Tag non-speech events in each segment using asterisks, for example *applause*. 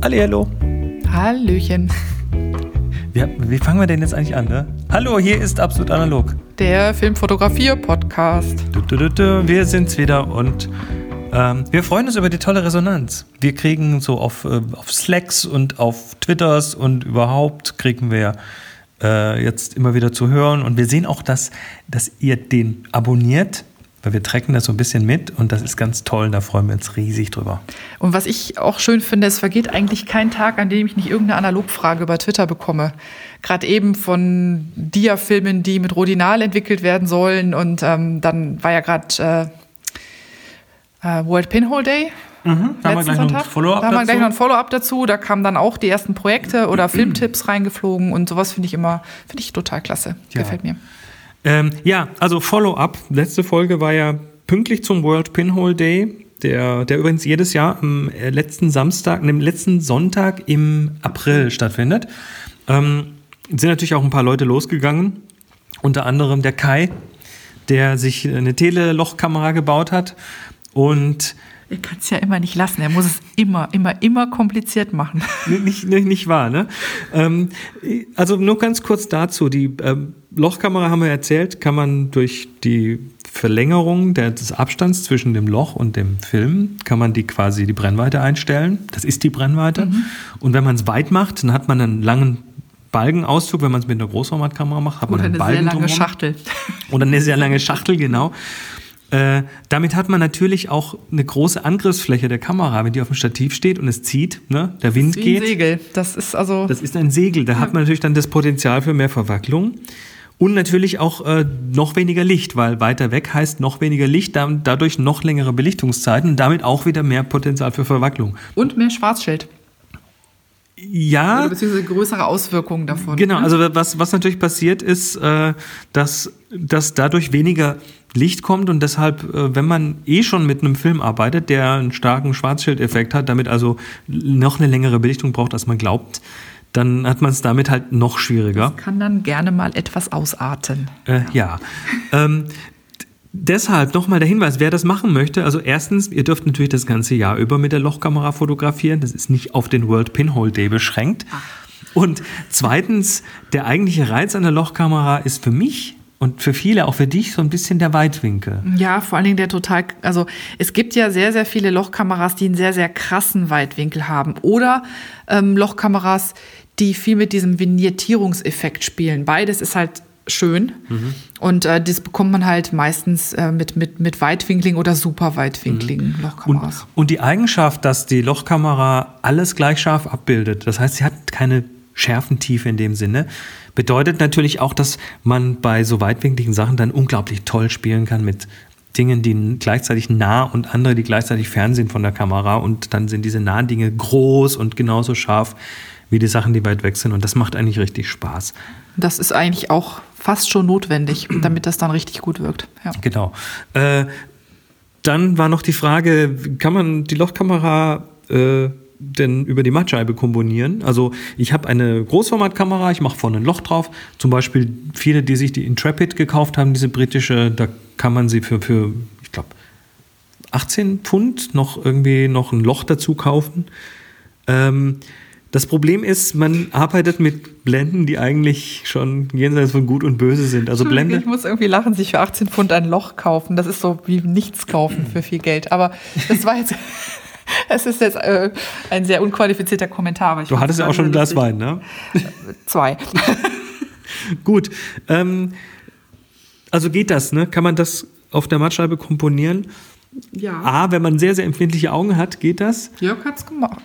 Hallo. Hallöchen. Wie, wie fangen wir denn jetzt eigentlich an, ne? Hallo, hier ist Absolut Analog. Der Filmfotografier-Podcast. Du, wir sind's wieder und ähm, wir freuen uns über die tolle Resonanz. Wir kriegen so auf, äh, auf Slacks und auf Twitters und überhaupt kriegen wir äh, jetzt immer wieder zu hören. Und wir sehen auch, dass, dass ihr den abonniert weil wir tracken das so ein bisschen mit und das ist ganz toll, da freuen wir uns riesig drüber. Und was ich auch schön finde, es vergeht eigentlich kein Tag, an dem ich nicht irgendeine Analogfrage über Twitter bekomme. Gerade eben von Dia-Filmen, die mit Rodinal entwickelt werden sollen und ähm, dann war ja gerade äh, äh, World Pinhole Day. Mhm, da haben wir gleich noch ein Follow-up dazu. Da gleich noch ein Follow-up dazu. Da kamen dann auch die ersten Projekte oder Filmtipps reingeflogen und sowas finde ich immer, finde ich total klasse. Ja. Gefällt mir. Ähm, ja, also Follow-up. Letzte Folge war ja pünktlich zum World Pinhole Day, der, der übrigens jedes Jahr am äh, letzten Samstag, dem letzten Sonntag im April stattfindet. Ähm, sind natürlich auch ein paar Leute losgegangen. Unter anderem der Kai, der sich eine Telelochkamera gebaut hat. Und er kann es ja immer nicht lassen. Er muss es immer, immer, immer kompliziert machen. *laughs* Nicht, nicht, nicht wahr, ne? Ähm, also nur ganz kurz dazu. Die ähm, Lochkamera haben wir erzählt, kann man durch die Verlängerung des Abstands zwischen dem Loch und dem Film, kann man die quasi die Brennweite einstellen. Das ist die Brennweite. Mhm. Und wenn man es weit macht, dann hat man einen langen Balgenauszug, wenn man es mit einer Großformatkamera macht, hat Oder man einen eine Balgen sehr lange drumherum. Schachtel. *laughs* Oder eine sehr lange Schachtel, genau. Äh, damit hat man natürlich auch eine große Angriffsfläche der Kamera, wenn die auf dem Stativ steht und es zieht, ne? der Wind das ist wie geht. Ein Segel. Das ist also. Das ist ein Segel. Da ja. hat man natürlich dann das Potenzial für mehr Verwacklung. Und natürlich auch äh, noch weniger Licht, weil weiter weg heißt noch weniger Licht, dann, dadurch noch längere Belichtungszeiten und damit auch wieder mehr Potenzial für Verwacklung. Und mehr Schwarzschild. Ja. Oder beziehungsweise größere Auswirkungen davon. Genau, also was, was natürlich passiert ist, äh, dass, dass dadurch weniger Licht kommt und deshalb, äh, wenn man eh schon mit einem Film arbeitet, der einen starken Schwarzschildeffekt hat, damit also noch eine längere Belichtung braucht, als man glaubt, dann hat man es damit halt noch schwieriger. Das kann dann gerne mal etwas ausarten. Äh, ja. *laughs* ähm, deshalb nochmal der Hinweis, wer das machen möchte. Also erstens, ihr dürft natürlich das ganze Jahr über mit der Lochkamera fotografieren. Das ist nicht auf den World Pinhole Day beschränkt. Ach. Und zweitens, der eigentliche Reiz an der Lochkamera ist für mich und für viele, auch für dich, so ein bisschen der Weitwinkel. Ja, vor allen Dingen der total, also es gibt ja sehr, sehr viele Lochkameras, die einen sehr, sehr krassen Weitwinkel haben. Oder ähm, Lochkameras, die viel mit diesem Vignettierungseffekt spielen. Beides ist halt schön. Mhm. Und äh, das bekommt man halt meistens äh, mit, mit, mit weitwinkligen oder super weitwinkligen mhm. Lochkameras. Und, und die Eigenschaft, dass die Lochkamera alles gleich scharf abbildet, das heißt, sie hat keine Schärfentiefe in dem Sinne, bedeutet natürlich auch, dass man bei so weitwinkligen Sachen dann unglaublich toll spielen kann mit Dingen, die gleichzeitig nah und andere, die gleichzeitig fern sind von der Kamera. Und dann sind diese nahen Dinge groß und genauso scharf wie die Sachen, die weit weg sind. Und das macht eigentlich richtig Spaß. Das ist eigentlich auch fast schon notwendig, *clears throat* damit das dann richtig gut wirkt. Ja. Genau. Äh, dann war noch die Frage, kann man die Lochkamera äh, denn über die Mattscheibe komponieren? Also ich habe eine Großformatkamera, ich mache vorne ein Loch drauf. Zum Beispiel viele, die sich die Intrepid gekauft haben, diese britische, da kann man sie für, für ich glaube, 18 Pfund noch irgendwie noch ein Loch dazu kaufen. Ähm, das Problem ist, man arbeitet mit Blenden, die eigentlich schon jenseits von Gut und Böse sind. Also Blende. Ich muss irgendwie lachen, sich für 18 Pfund ein Loch kaufen. Das ist so wie nichts kaufen für viel Geld. Aber das war jetzt. *laughs* Es ist jetzt äh, ein sehr unqualifizierter Kommentar. du hattest ja auch schon ein Glas Wein, ne? Zwei. *laughs* Gut. Ähm, also geht das, ne? Kann man das auf der Mattscheibe komponieren? Ja. A, wenn man sehr, sehr empfindliche Augen hat, geht das? Jörg hat es gemacht.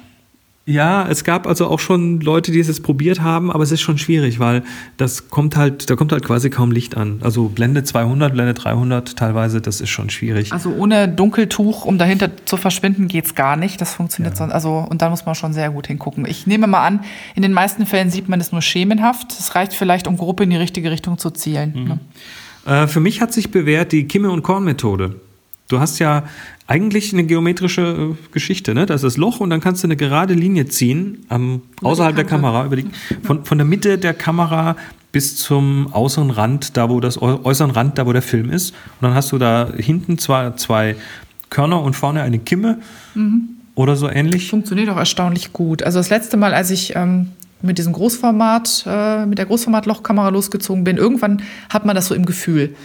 Ja, es gab also auch schon Leute, die es probiert haben, aber es ist schon schwierig, weil das kommt halt, da kommt halt quasi kaum Licht an. Also Blende 200, Blende 300 teilweise, das ist schon schwierig. Also ohne Dunkeltuch, um dahinter zu verschwinden, geht's gar nicht. Das funktioniert ja. sonst, also und da muss man schon sehr gut hingucken. Ich nehme mal an, in den meisten Fällen sieht man es nur schemenhaft. Es reicht vielleicht, um grob in die richtige Richtung zu zielen. Mhm. Ne? Äh, für mich hat sich bewährt die Kimme und Korn Methode. Du hast ja eigentlich eine geometrische äh, Geschichte, ne? Da ist das Loch und dann kannst du eine gerade Linie ziehen, am, außerhalb der Kamera, über die, von, von der Mitte der Kamera bis zum äußeren Rand, da wo das äußeren Rand, da wo der Film ist. Und dann hast du da hinten zwar zwei Körner und vorne eine Kimme. Mhm. oder so ähnlich? Funktioniert auch erstaunlich gut. Also das letzte Mal, als ich ähm, mit diesem Großformat, äh, mit der Großformat-Lochkamera losgezogen bin, irgendwann hat man das so im Gefühl.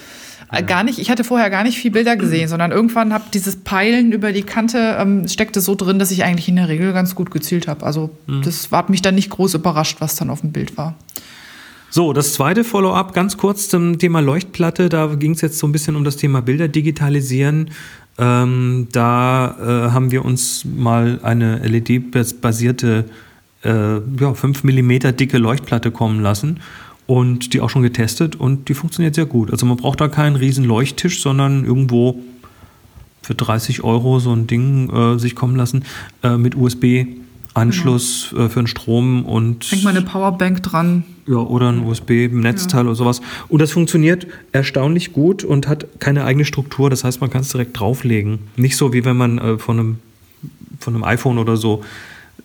Äh, Gar nicht, ich hatte vorher gar nicht viel Bilder gesehen, *clears throat* sondern irgendwann habe dieses Peilen über die Kante ähm, steckte so drin, dass ich eigentlich in der Regel ganz gut gezielt habe. Also das hat mich dann nicht groß überrascht, was dann auf dem Bild war. So, das zweite Follow-up, ganz kurz zum Thema Leuchtplatte. Da ging es jetzt so ein bisschen um das Thema Bilder digitalisieren. Ähm, da äh, haben wir uns mal eine LED-basierte, äh, ja, 5 mm dicke Leuchtplatte kommen lassen und die auch schon getestet und die funktioniert sehr gut. Also man braucht da keinen riesen Leuchttisch, sondern irgendwo für 30 Euro so ein Ding äh, sich kommen lassen äh, mit USB-Anschluss äh, für den Strom und Hängt mal eine Powerbank dran. ja, oder ein USB-Netzteil oder sowas. Und das funktioniert erstaunlich gut und hat keine eigene Struktur. Das heißt, man kann es direkt drauflegen. Nicht so, wie wenn man äh, von, einem, von einem iPhone oder so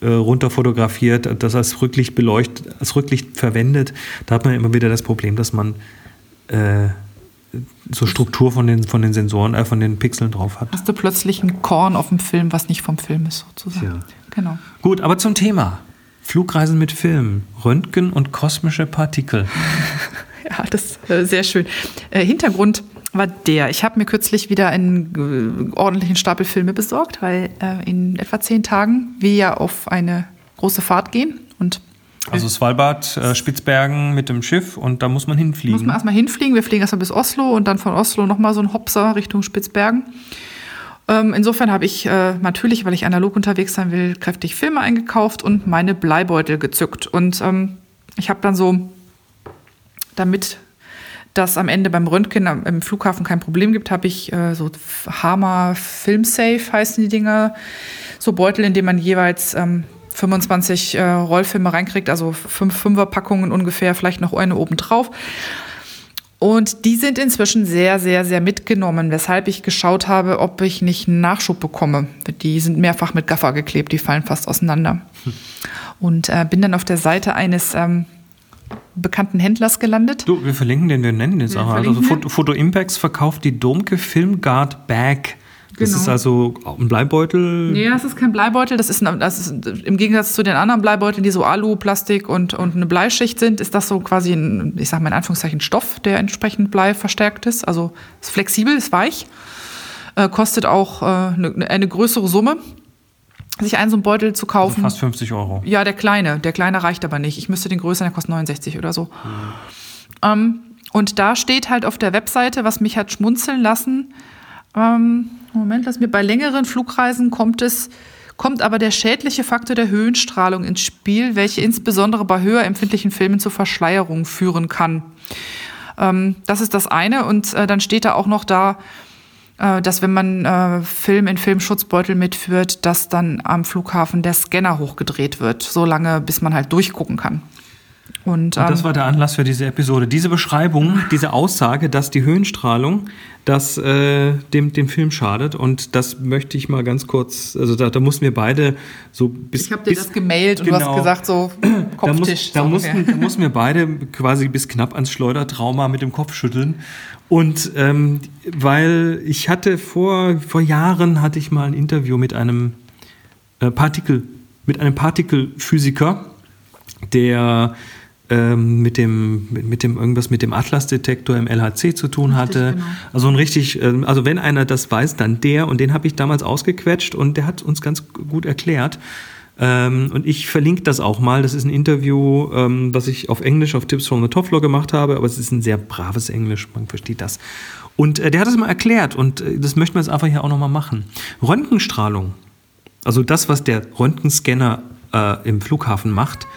äh, runter fotografiert, das als Rücklicht beleuchtet, als Rücklicht verwendet. Da hat man immer wieder das Problem, dass man äh, so Struktur von den, von den Sensoren, äh, von den Pixeln drauf hat. Hast du plötzlich ein Korn auf dem Film, was nicht vom Film ist, sozusagen. Ja. Genau. Gut, aber zum Thema. Flugreisen mit Film, Röntgen und kosmische Partikel. *laughs* Ja, das ist äh, sehr schön. Äh, Hintergrund war der. Ich habe mir kürzlich wieder einen äh, ordentlichen Stapel Filme besorgt, weil äh, in etwa zehn Tagen wir ja auf eine große Fahrt gehen und Also Svalbard, äh, Spitzbergen mit dem Schiff und da muss man hinfliegen. muss man erstmal hinfliegen. Wir fliegen erstmal bis Oslo und dann von Oslo nochmal so ein Hopser Richtung Spitzbergen. Ähm, insofern habe ich äh, natürlich, weil ich analog unterwegs sein will, kräftig Filme eingekauft und meine Bleibeutel gezückt. Und ähm, ich habe dann so, damit das am Ende beim Röntgen am, im Flughafen kein Problem gibt, habe ich äh, so Hammer Filmsafe heißen die Dinger. So Beutel, in denen man jeweils ähm, 25 äh, Rollfilme reinkriegt, also fünf Fünferpackungen ungefähr, vielleicht noch eine oben drauf. Und die sind inzwischen sehr, sehr, sehr mitgenommen, weshalb ich geschaut habe, ob ich nicht einen Nachschub bekomme. Die sind mehrfach mit Gaffer geklebt, die fallen fast auseinander. Und äh, bin dann auf der Seite eines ähm, bekannten Händlers gelandet. Du, wir verlinken den, wir nennen den auch. Also Foto, Foto Impacts verkauft die Domke Film Guard Bag. Das Genau. ist also ein Bleibeutel. Nee, das ist kein Bleibeutel. Das ist, ein, das ist im Gegensatz zu den anderen Bleibeuteln, die so Alu, Plastik und, und eine Bleischicht sind, ist das so quasi ein, ich sag mal in Anführungszeichen, Stoff, der entsprechend Blei verstärkt ist. Also ist flexibel, ist weich, äh, kostet auch äh, eine, eine größere Summe, sich einen so einen Beutel zu Also kaufen. fast 50 Euro. Ja, der kleine. Der kleine reicht aber nicht. Ich müsste den größeren, der kostet 69 oder so. Ähm, und da steht halt auf der Webseite, was mich hat schmunzeln lassen. Ähm, Moment, lass mir bei längeren Flugreisen kommt es, kommt aber der schädliche Faktor der Höhenstrahlung ins Spiel, welche insbesondere bei höher empfindlichen Filmen zu Verschleierung führen kann. Ähm, das ist das eine. Und äh, dann steht da auch noch da, dass wenn man äh, Film in Filmschutzbeutel mitführt, dass dann am Flughafen der Scanner hochgedreht wird, so lange, bis man halt durchgucken kann. Und, Und das ähm, war der Anlass für diese Episode. Diese Beschreibung, diese Aussage, dass die Höhenstrahlung das, äh, dem, dem Film schadet. Und das möchte ich mal ganz kurz, also da, da mussten wir beide so bis. ich habe dir bis, das gemailt und du genau. hast gesagt so da, Kopftisch. muss, da, so mussten, ungefähr. da mussten wir beide quasi bis knapp ans Schleudertrauma mit dem Kopf schütteln. Und ähm, weil ich hatte vor, vor Jahren hatte ich mal ein Interview mit einem äh, Partikel, mit einem Partikelphysiker, der ähm, mit dem, mit, dem irgendwas mit dem Atlas-Detektor im LHC zu tun hatte. genau. Also ein richtig, ähm, also wenn einer das weiß, dann der und den habe ich damals ausgequetscht und der hat uns ganz gut erklärt. Ähm, und ich verlinke das auch mal. Das ist ein Interview, ähm, was ich auf Englisch auf Tips from the Top Floor gemacht habe, aber es ist ein sehr braves Englisch, man versteht das. Und äh, der hat das mal erklärt und äh, das möchten wir jetzt einfach hier auch nochmal machen. Röntgenstrahlung, also das, was der Röntgenscanner äh, im Flughafen macht,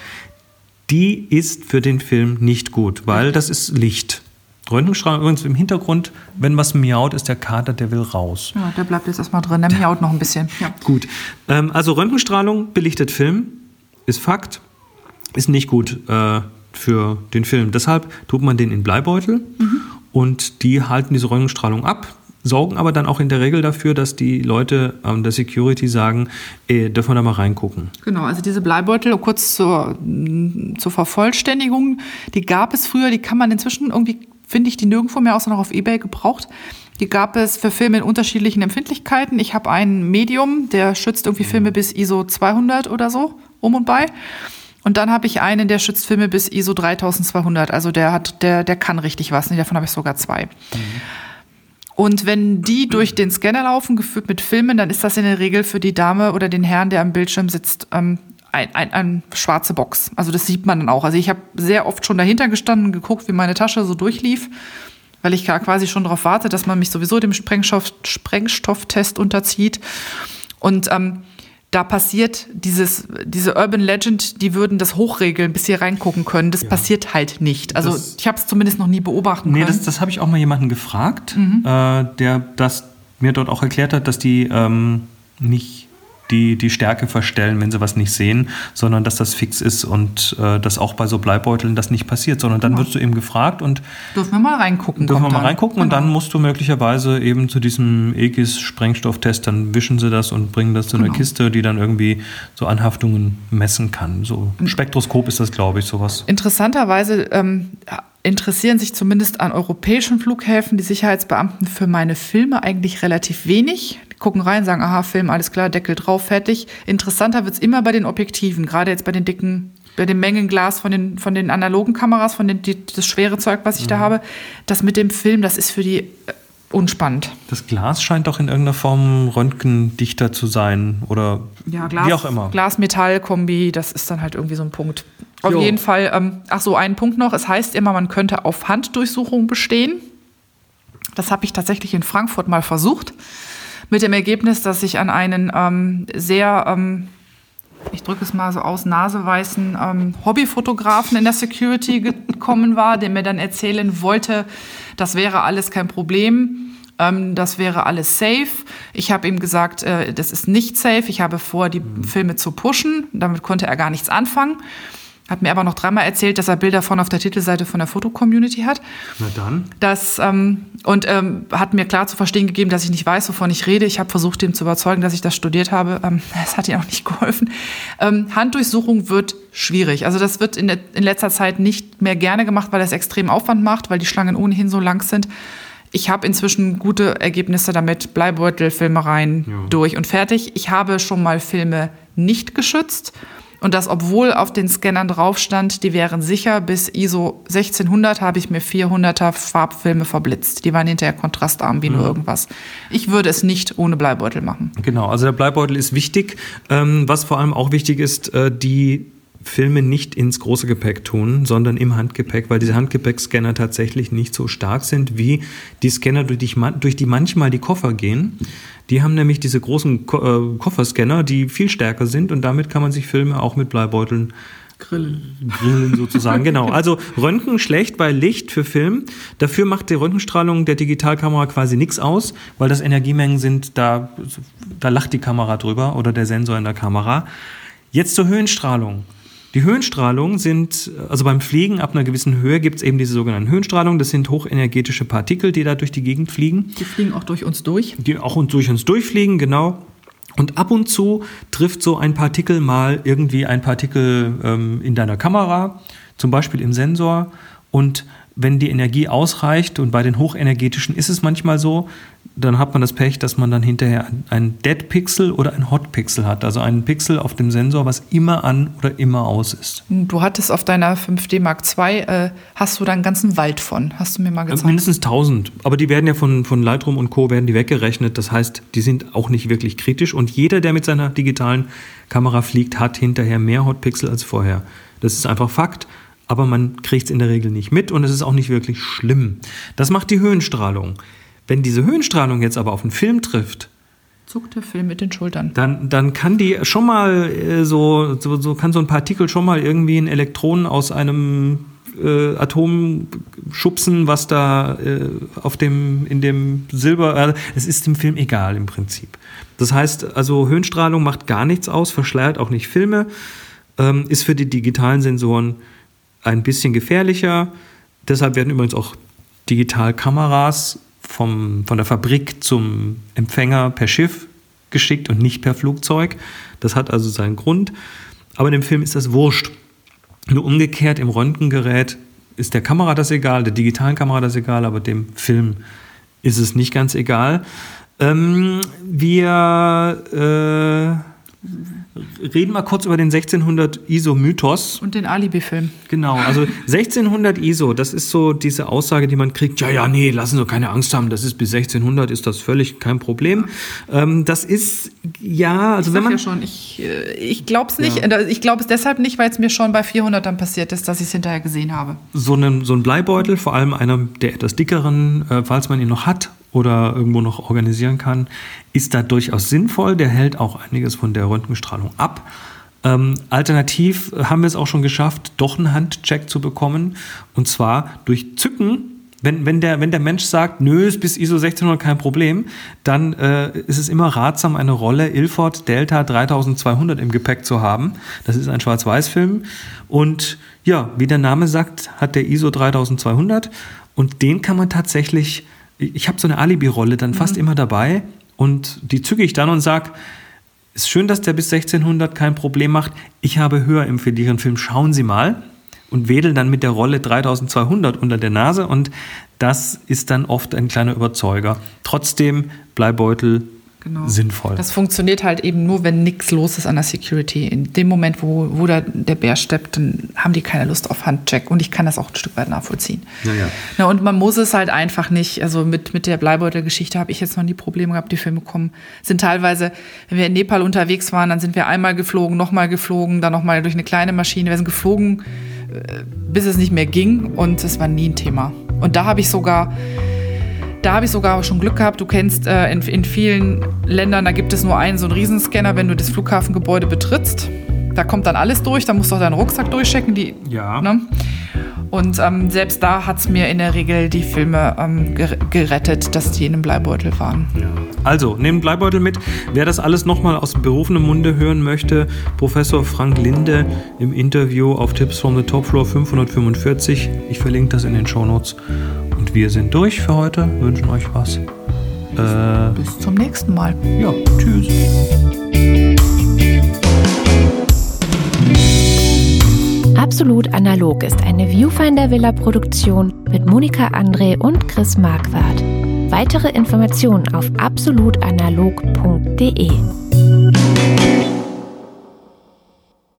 die ist für den Film nicht gut, weil das ist Licht. Röntgenstrahlung übrigens im Hintergrund, wenn was miaut, ist der Kater, der will raus. Ja, der bleibt jetzt erstmal drin. Der miaut noch ein bisschen. Ja. Gut. Ähm, also Röntgenstrahlung belichtet Film, ist Fakt, ist nicht gut äh, für den Film. Deshalb tut man den in Bleibeutel und die halten diese Röntgenstrahlung ab, sorgen aber dann auch in der Regel dafür, dass die Leute an der Security sagen, äh, dürfen wir da mal reingucken. Genau, also diese Bleibeutel, kurz zur, zur Vervollständigung, die gab es früher, die kann man inzwischen irgendwie finde ich die nirgendwo mehr, außer noch auf Ebay gebraucht. Die gab es für Filme in unterschiedlichen Empfindlichkeiten. Ich habe ein Medium, der schützt irgendwie Filme bis ISO 200 oder so, um und bei. Und dann habe ich einen, der schützt Filme bis ISO 3200. Also der hat, der, der kann richtig was. Davon habe ich sogar zwei. Mhm. Und wenn die durch den Scanner laufen, geführt mit Filmen, dann ist das in der Regel für die Dame oder den Herrn, der am Bildschirm sitzt, ähm, ein, ein, ein schwarze Box. Also das sieht man dann auch. Also ich habe sehr oft schon dahinter gestanden geguckt, wie meine Tasche so durchlief, weil ich quasi schon darauf warte, dass man mich sowieso dem Sprengstoff, Sprengstofftest unterzieht. Und ähm, da passiert dieses, diese Urban Legend, die würden das hochregeln, bis sie reingucken können. Das ja. passiert halt nicht. Also das, ich habe es zumindest noch nie beobachten nee, können. Nee, das, das habe ich auch mal jemanden gefragt, mhm. äh, der das mir dort auch erklärt hat, dass die ähm, nicht die, die Stärke verstellen, wenn sie was nicht sehen, sondern dass das fix ist und äh, dass auch bei so Bleibeuteln das nicht passiert, sondern dann genau. wirst du eben gefragt und dürfen wir mal reingucken. Dürfen wir mal reingucken genau. und dann musst du möglicherweise eben zu diesem EGIS-Sprengstofftest, dann wischen sie das und bringen das zu einer genau. Kiste, die dann irgendwie so Anhaftungen messen kann. So ein Spektroskop ist das, glaube ich, sowas. Interessanterweise ähm, interessieren sich zumindest an europäischen Flughäfen die Sicherheitsbeamten für meine Filme eigentlich relativ wenig gucken rein, sagen, aha, Film, alles klar, Deckel drauf, fertig. Interessanter wird es immer bei den Objektiven, gerade jetzt bei den dicken, bei dem Mengenglas von den, von den analogen Kameras, von den, die, das schwere Zeug, was ich mhm. da habe. Das mit dem Film, das ist für die äh, unspannend. Das Glas scheint doch in irgendeiner Form röntgendichter zu sein oder ja, Glas, wie auch immer. Glas-Metall-Kombi, das ist dann halt irgendwie so ein Punkt. Auf jo. jeden Fall, ähm, ach so, ein Punkt noch. Es heißt immer, man könnte auf Handdurchsuchung bestehen. Das habe ich tatsächlich in Frankfurt mal versucht mit dem Ergebnis, dass ich an einen ähm, sehr, ähm, ich drücke es mal so aus, naseweißen ähm, Hobbyfotografen in der Security gekommen war, der mir dann erzählen wollte, das wäre alles kein Problem. Ähm, das wäre alles safe. Ich habe ihm gesagt, äh, das ist nicht safe. Ich habe vor, die mhm. Filme zu pushen. Damit konnte er gar nichts anfangen. Hat mir aber noch dreimal erzählt, dass er Bilder von auf der Titelseite von der Fotocommunity hat. Na dann. Das, ähm, und ähm, hat mir klar zu verstehen gegeben, dass ich nicht weiß, wovon ich rede. Ich habe versucht, ihm zu überzeugen, dass ich das studiert habe. Ähm, *laughs* das hat ihm auch nicht geholfen. Ähm, Handdurchsuchung wird schwierig. Also das wird in, in letzter Zeit nicht mehr gerne gemacht, weil es extrem Aufwand macht, weil die Schlangen ohnehin so lang sind. Ich habe inzwischen gute Ergebnisse damit. Bleibeutel, Filme rein, ja. durch und fertig. Ich habe schon mal Filme nicht geschützt und das, obwohl auf den Scannern drauf stand, die wären sicher, bis ISO 1600 habe ich mir 400er Farbfilme verblitzt. Die waren hinterher kontrastarm wie mhm. nur irgendwas. Ich würde es nicht ohne Bleibeutel machen. Genau, also der Bleibeutel ist wichtig. Ähm, was vor allem auch wichtig ist, äh, die Filme nicht ins große Gepäck tun, sondern im Handgepäck, weil diese Handgepäckscanner tatsächlich nicht so stark sind wie die Scanner, durch die, manchmal die Koffer gehen. Die haben nämlich diese großen Ko äh, Kofferscanner, die viel stärker sind und damit kann man sich Filme auch mit Bleibeuteln Grillen. Grillen sozusagen, *laughs* genau. Also Röntgen schlecht bei Licht für Film. Dafür macht die Röntgenstrahlung der Digitalkamera quasi nichts aus, weil das Energiemengen sind, da, da lacht die Kamera drüber oder der Sensor in der Kamera. Jetzt zur Höhenstrahlung. Die Höhenstrahlung sind, also beim Fliegen ab einer gewissen Höhe gibt es eben diese sogenannten Höhenstrahlungen. Das sind hochenergetische Partikel, die da durch die Gegend fliegen. Die fliegen auch durch uns durch. Die auch durch uns durchfliegen, genau. Und ab und zu trifft so ein Partikel mal irgendwie ein Partikel ähm, in deiner Kamera, zum Beispiel im Sensor. Und wenn die Energie ausreicht, und bei den hochenergetischen ist es manchmal so, dann hat man das Pech, dass man dann hinterher ein Dead Pixel oder ein Hot Pixel hat. Also einen Pixel auf dem Sensor, was immer an oder immer aus ist. Du hattest auf deiner 5D Mark II, äh, hast du da einen ganzen Wald von, hast du mir mal gezeigt. Also mindestens 1000. Aber die werden ja von, von Lightroom und Co. werden die weggerechnet. Das heißt, die sind auch nicht wirklich kritisch. Und jeder, der mit seiner digitalen Kamera fliegt, hat hinterher mehr Hot Pixel als vorher. Das ist einfach Fakt aber man kriegt es in der Regel nicht mit und es ist auch nicht wirklich schlimm. Das macht die Höhenstrahlung. Wenn diese Höhenstrahlung jetzt aber auf einen Film trifft, zuckt der Film mit den Schultern. Dann, dann kann die schon mal äh, so, so, so, kann so ein Partikel schon mal irgendwie ein Elektron aus einem äh, Atom schubsen, was da äh, auf dem, in dem Silber, äh, es ist dem Film egal im Prinzip. Das heißt, also Höhenstrahlung macht gar nichts aus, verschleiert auch nicht Filme, ähm, ist für die digitalen Sensoren ein bisschen gefährlicher. Deshalb werden übrigens auch Digitalkameras vom, von der Fabrik zum Empfänger per Schiff geschickt und nicht per Flugzeug. Das hat also seinen Grund. Aber in dem Film ist das wurscht. Nur umgekehrt im Röntgengerät ist der Kamera das egal, der digitalen Kamera das egal, aber dem Film ist es nicht ganz egal. Ähm, wir äh, reden mal kurz über den 1600 ISO-Mythos. Und den Alibi-Film. Genau, also 1600 ISO, das ist so diese Aussage, die man kriegt, ja, ja, nee, lassen Sie keine Angst haben, das ist bis 1600, ist das völlig kein Problem. Ähm, das ist, ja, also ich wenn man... ja schon, ich, äh, ich glaube es nicht, ja. ich glaube es deshalb nicht, weil es mir schon bei 400 dann passiert ist, dass ich es hinterher gesehen habe. So, einen, so ein Bleibeutel, vor allem einer der etwas dickeren, äh, falls man ihn noch hat oder irgendwo noch organisieren kann, ist da durchaus sinnvoll. Der hält auch einiges von der Röntgenstrahlung ab. Ähm, alternativ haben wir es auch schon geschafft, doch einen Handcheck zu bekommen. Und zwar durch Zücken. Wenn, wenn, der, wenn der Mensch sagt, nö, ist bis ISO 1600 kein Problem, dann äh, ist es immer ratsam, eine Rolle Ilford Delta 3200 im Gepäck zu haben. Das ist ein Schwarz-Weiß-Film. Und ja, wie der Name sagt, hat der ISO 3200. Und den kann man tatsächlich, ich habe so eine Alibi-Rolle dann fast mhm. immer dabei. Und die zücke ich dann und sage, ist schön, dass der bis 1600 kein Problem macht. Ich habe höher im Ihren Film. Schauen Sie mal. Und wedel dann mit der Rolle 3200 unter der Nase. Und das ist dann oft ein kleiner Überzeuger. Trotzdem Bleibeutel genau. sinnvoll. Das funktioniert halt eben nur, wenn nichts los ist an der Security. In dem Moment, wo, wo da der Bär steppt, dann haben die keine Lust auf Handcheck. Und ich kann das auch ein Stück weit nachvollziehen. Ja, ja. Na, und man muss es halt einfach nicht. Also mit, mit der Bleibeutel-Geschichte habe ich jetzt noch nie Probleme gehabt. Die Filme kommen, sind teilweise, wenn wir in Nepal unterwegs waren, dann sind wir einmal geflogen, nochmal geflogen, dann nochmal durch eine kleine Maschine. Wir sind geflogen, äh, bis es nicht mehr ging. Und es war nie ein Thema. Und da habe ich sogar da habe ich sogar schon Glück gehabt. Du kennst äh, in, in vielen Ländern, da gibt es nur einen so einen Riesenscanner, wenn du das Flughafengebäude betrittst. Da kommt dann alles durch, da musst du auch deinen Rucksack durchchecken. Die, ja. Ne? Und ähm, selbst da hat es mir in der Regel die Filme ähm, gerettet, dass die in einem Bleibeutel waren. Ja. Also, nehmt Bleibeutel mit. Wer das alles nochmal aus berufenem Munde hören möchte, Professor Frank Linde im Interview auf Tips from the Top Floor 545. Ich verlinke das in den Show Notes. Wir sind durch für heute, wünschen euch was. Äh, Bis zum nächsten Mal. Ja, tschüss. Absolut Analog ist eine Viewfinder Villa Produktion mit Monika André und Chris Marquardt. Weitere Informationen auf absolutanalog.de.